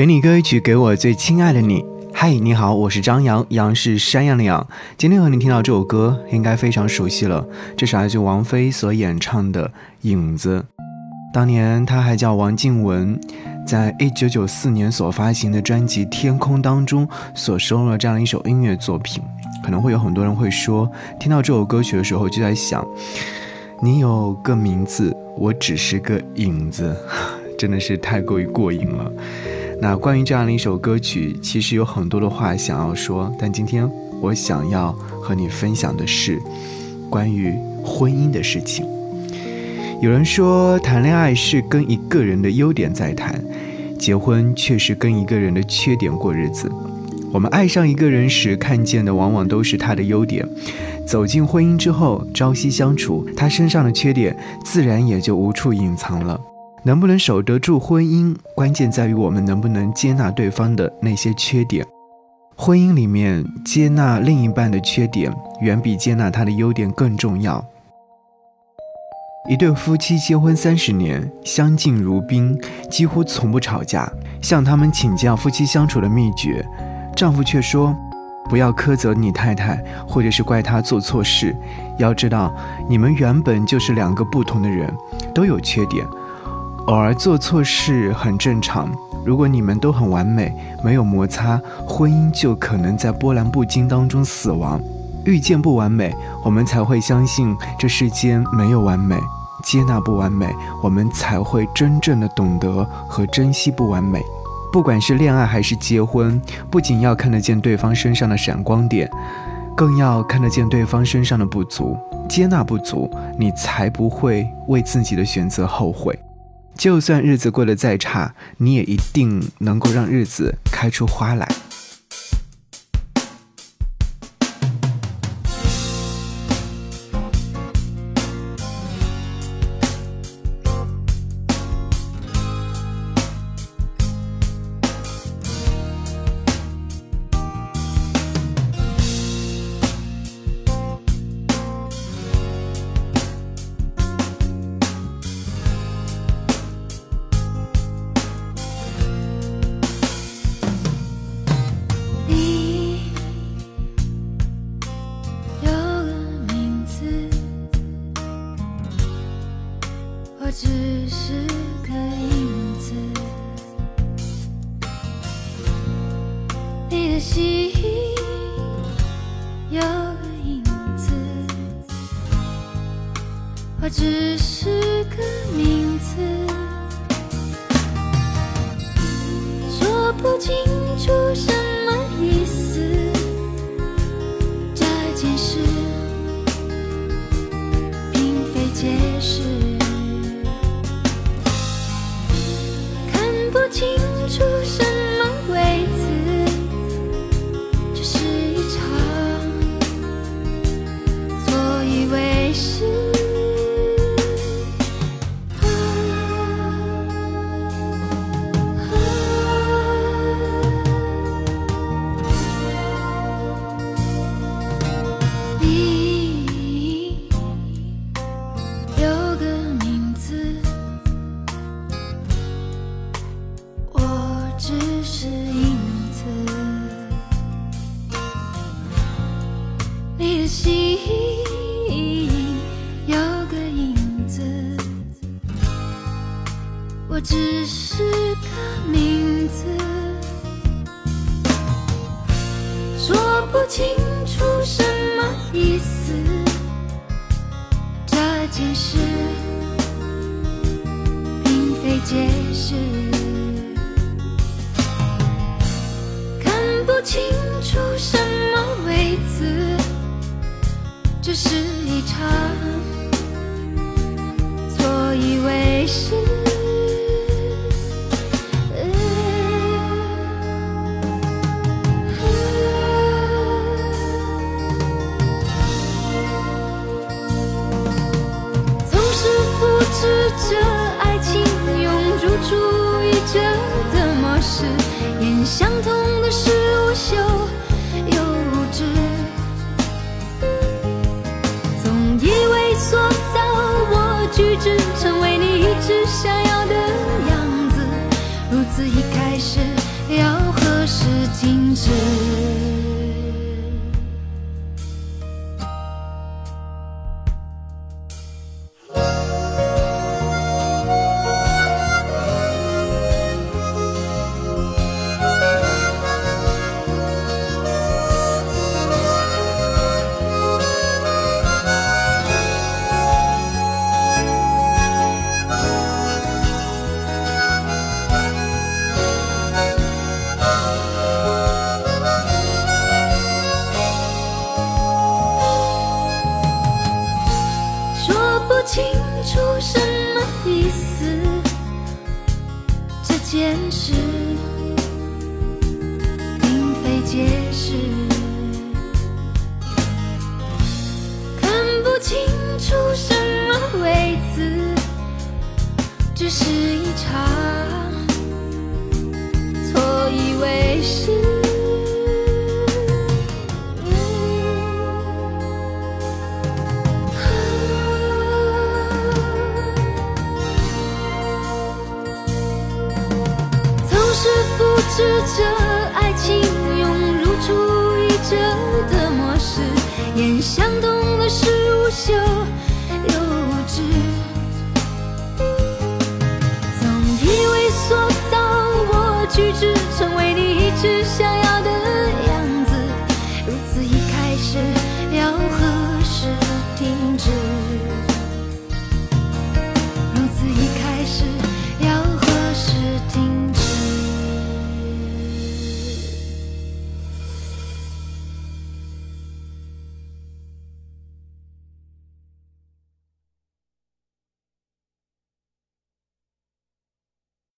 给你歌曲，给我最亲爱的你。嗨，你好，我是张扬，杨是山羊的羊。今天和你听到这首歌，应该非常熟悉了。这是来自王菲所演唱的《影子》。当年她还叫王静雯，在一九九四年所发行的专辑《天空》当中所收录了这样一首音乐作品。可能会有很多人会说，听到这首歌曲的时候就在想，你有个名字，我只是个影子，真的是太过于过瘾了。那关于这样的一首歌曲，其实有很多的话想要说，但今天我想要和你分享的是关于婚姻的事情。有人说，谈恋爱是跟一个人的优点在谈，结婚却是跟一个人的缺点过日子。我们爱上一个人时，看见的往往都是他的优点；走进婚姻之后，朝夕相处，他身上的缺点自然也就无处隐藏了。能不能守得住婚姻，关键在于我们能不能接纳对方的那些缺点。婚姻里面，接纳另一半的缺点，远比接纳他的优点更重要。一对夫妻结婚三十年，相敬如宾，几乎从不吵架。向他们请教夫妻相处的秘诀，丈夫却说：“不要苛责你太太，或者是怪她做错事。要知道，你们原本就是两个不同的人，都有缺点。”偶尔做错事很正常。如果你们都很完美，没有摩擦，婚姻就可能在波澜不惊当中死亡。遇见不完美，我们才会相信这世间没有完美；接纳不完美，我们才会真正的懂得和珍惜不完美。不管是恋爱还是结婚，不仅要看得见对方身上的闪光点，更要看得见对方身上的不足。接纳不足，你才不会为自己的选择后悔。就算日子过得再差，你也一定能够让日子开出花来。有个影子，我只是个名字，说不清楚只是个名字，说不清楚什么意思。这件事并非解释，看不清楚什么位子，这是一场错以为是。相同的是无休又无止，总以为所造，我举止成为你一直想要的样子，如此一开始要何时停止？出什么意思？这件事。世界。